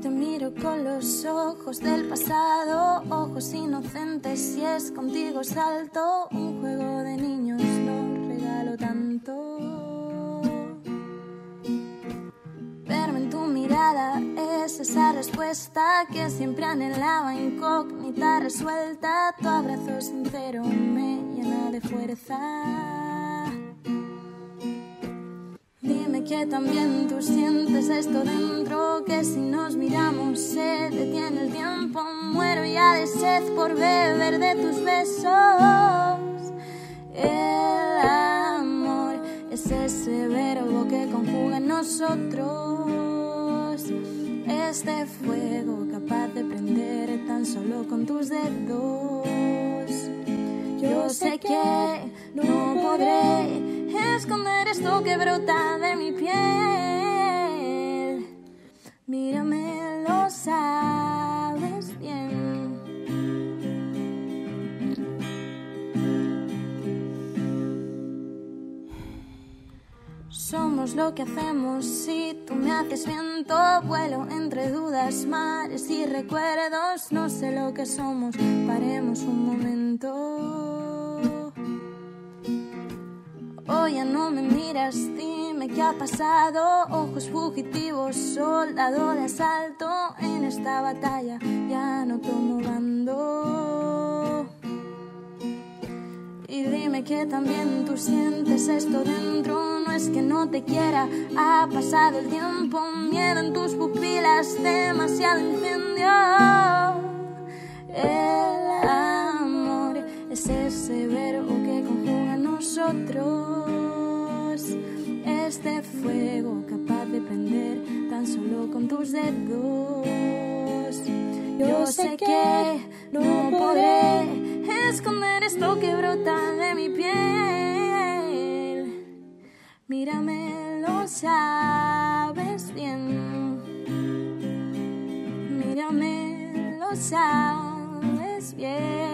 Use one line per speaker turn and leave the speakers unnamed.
te miro con los ojos del pasado, ojos inocentes y es contigo salto, un juego de niños lo regalo tanto. Verme en tu mirada es esa respuesta que siempre anhelaba, incógnita resuelta, tu abrazo sincero me llena de fuerza. Que también tú sientes esto dentro, que si nos miramos se detiene el tiempo. Muero ya de sed por beber de tus besos. El amor es ese verbo que conjuga en nosotros. Este fuego capaz de prender tan solo con tus dedos. Yo sé que no podré esconder esto que brota de mi Somos lo que hacemos si tú me haces viento, vuelo entre dudas, mares y recuerdos. No sé lo que somos, paremos un momento. Hoy ya no me miras, dime qué ha pasado. Ojos fugitivos, soldado de asalto. En esta batalla ya no tomo bando. Que también tú sientes esto dentro. No es que no te quiera, ha pasado el tiempo. Miedo en tus pupilas, demasiado incendio. El amor es ese verbo que conjuga nosotros este fuego capaz de prender tan solo con tus dedos. Yo sé que no podré esconder esto que brota Mírame, lo sabes bien. Mírame, lo sabes bien.